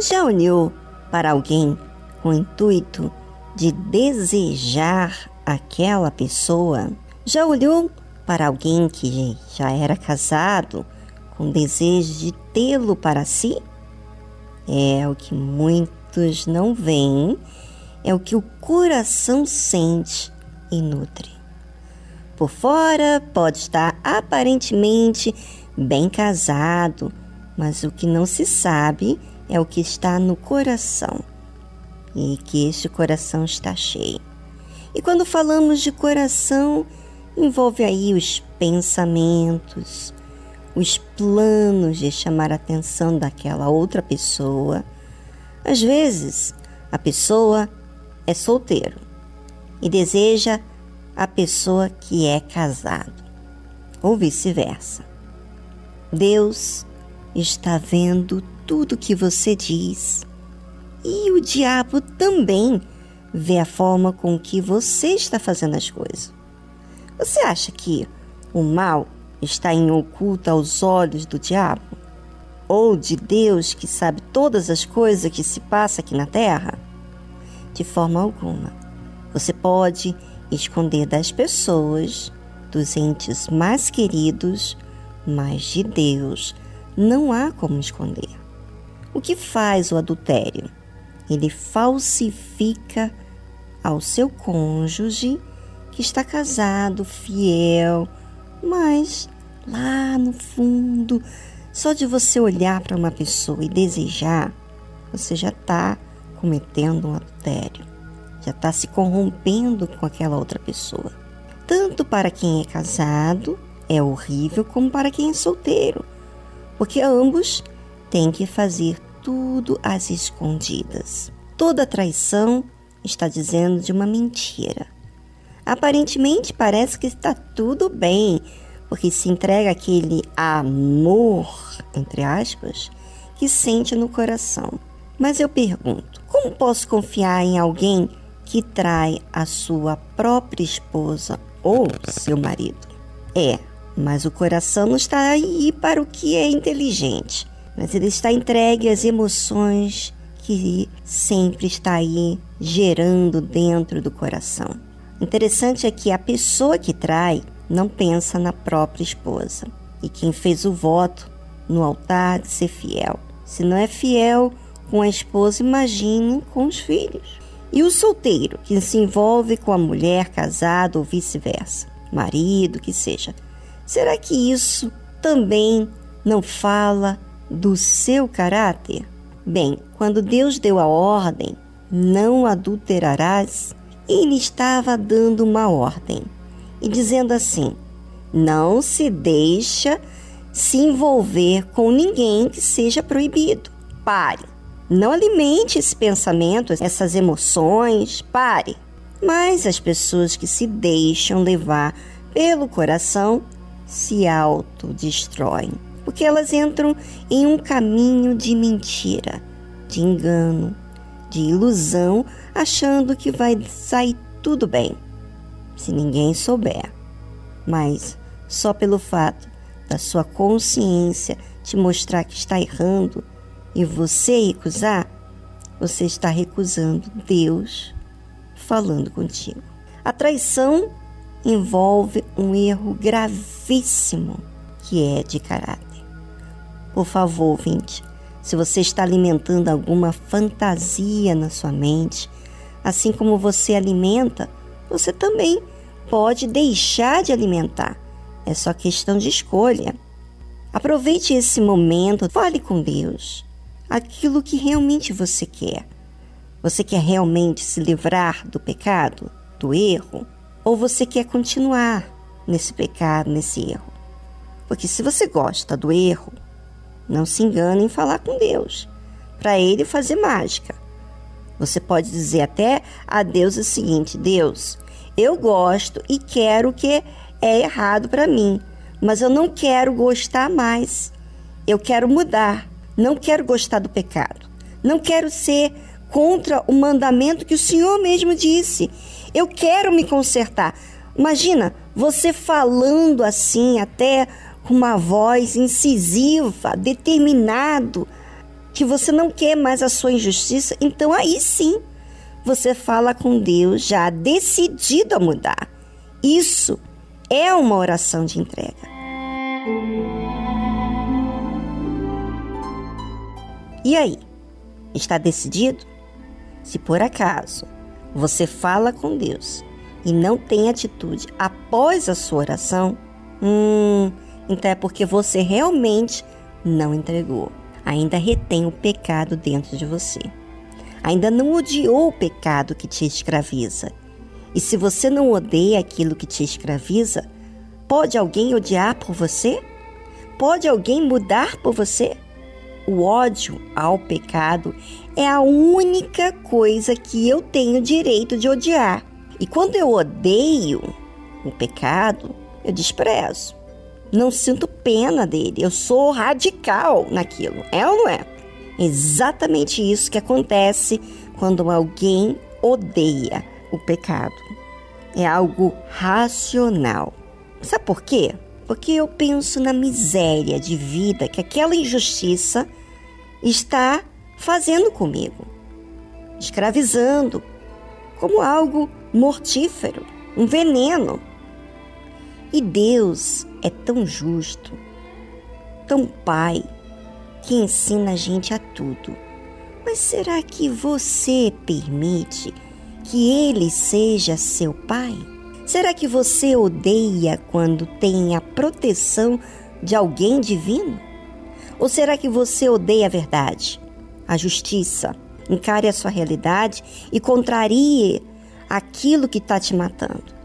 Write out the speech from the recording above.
Já olhou para alguém com o intuito de desejar aquela pessoa? Já olhou para alguém que já era casado com desejo de tê-lo para si? É o que muitos não veem, é o que o coração sente e nutre. Por fora pode estar aparentemente bem casado, mas o que não se sabe é o que está no coração e que este coração está cheio. E quando falamos de coração, envolve aí os pensamentos, os planos de chamar a atenção daquela outra pessoa. Às vezes, a pessoa é solteiro e deseja a pessoa que é casado, ou vice-versa. Deus está vendo tudo que você diz e o diabo também vê a forma com que você está fazendo as coisas. Você acha que o mal está em oculto aos olhos do diabo? Ou de Deus que sabe todas as coisas que se passa aqui na terra? De forma alguma. Você pode esconder das pessoas, dos entes mais queridos, mas de Deus não há como esconder. O que faz o adultério? Ele falsifica ao seu cônjuge que está casado, fiel, mas lá no fundo, só de você olhar para uma pessoa e desejar, você já está cometendo um adultério, já está se corrompendo com aquela outra pessoa. Tanto para quem é casado é horrível, como para quem é solteiro, porque ambos têm que fazer tudo às escondidas. Toda traição está dizendo de uma mentira. Aparentemente parece que está tudo bem, porque se entrega aquele amor, entre aspas, que sente no coração. Mas eu pergunto: como posso confiar em alguém que trai a sua própria esposa ou seu marido? É, mas o coração não está aí para o que é inteligente, mas ele está entregue às emoções que sempre está aí gerando dentro do coração. Interessante é que a pessoa que trai não pensa na própria esposa. E quem fez o voto no altar de ser fiel. Se não é fiel com a esposa, imagine com os filhos. E o solteiro, que se envolve com a mulher casada ou vice-versa, marido, que seja. Será que isso também não fala do seu caráter? Bem, quando Deus deu a ordem, não adulterarás, ele estava dando uma ordem e dizendo assim: não se deixa se envolver com ninguém que seja proibido. Pare. Não alimente esse pensamento, essas emoções. Pare. Mas as pessoas que se deixam levar pelo coração se autodestroem, porque elas entram em um caminho de mentira, de engano, de ilusão, achando que vai sair tudo bem, se ninguém souber. Mas só pelo fato da sua consciência te mostrar que está errando e você recusar, você está recusando Deus falando contigo. A traição envolve um erro gravíssimo que é de caráter. Por favor, vinte, se você está alimentando alguma fantasia na sua mente, assim como você alimenta, você também pode deixar de alimentar. É só questão de escolha. Aproveite esse momento, fale com Deus. Aquilo que realmente você quer. Você quer realmente se livrar do pecado, do erro? Ou você quer continuar nesse pecado, nesse erro? Porque se você gosta do erro, não se engane em falar com Deus, para ele fazer mágica. Você pode dizer até a Deus o seguinte: Deus, eu gosto e quero o que é errado para mim, mas eu não quero gostar mais. Eu quero mudar. Não quero gostar do pecado. Não quero ser contra o mandamento que o Senhor mesmo disse. Eu quero me consertar. Imagina você falando assim, até com uma voz incisiva, determinado. que você não quer mais a sua injustiça, então aí sim você fala com Deus já decidido a mudar. Isso é uma oração de entrega. E aí? Está decidido? Se por acaso você fala com Deus e não tem atitude após a sua oração, hum, então é porque você realmente não entregou. Ainda retém o pecado dentro de você. Ainda não odiou o pecado que te escraviza. E se você não odeia aquilo que te escraviza, pode alguém odiar por você? Pode alguém mudar por você? O ódio ao pecado é a única coisa que eu tenho direito de odiar. E quando eu odeio o pecado, eu desprezo. Não sinto pena dele, eu sou radical naquilo. É ou não é? Exatamente isso que acontece quando alguém odeia o pecado. É algo racional. Sabe por quê? Porque eu penso na miséria de vida que aquela injustiça está fazendo comigo, escravizando, como algo mortífero, um veneno. E Deus é tão justo, tão Pai, que ensina a gente a tudo. Mas será que você permite que Ele seja seu Pai? Será que você odeia quando tem a proteção de alguém divino? Ou será que você odeia a verdade, a justiça? Encare a sua realidade e contrarie aquilo que está te matando.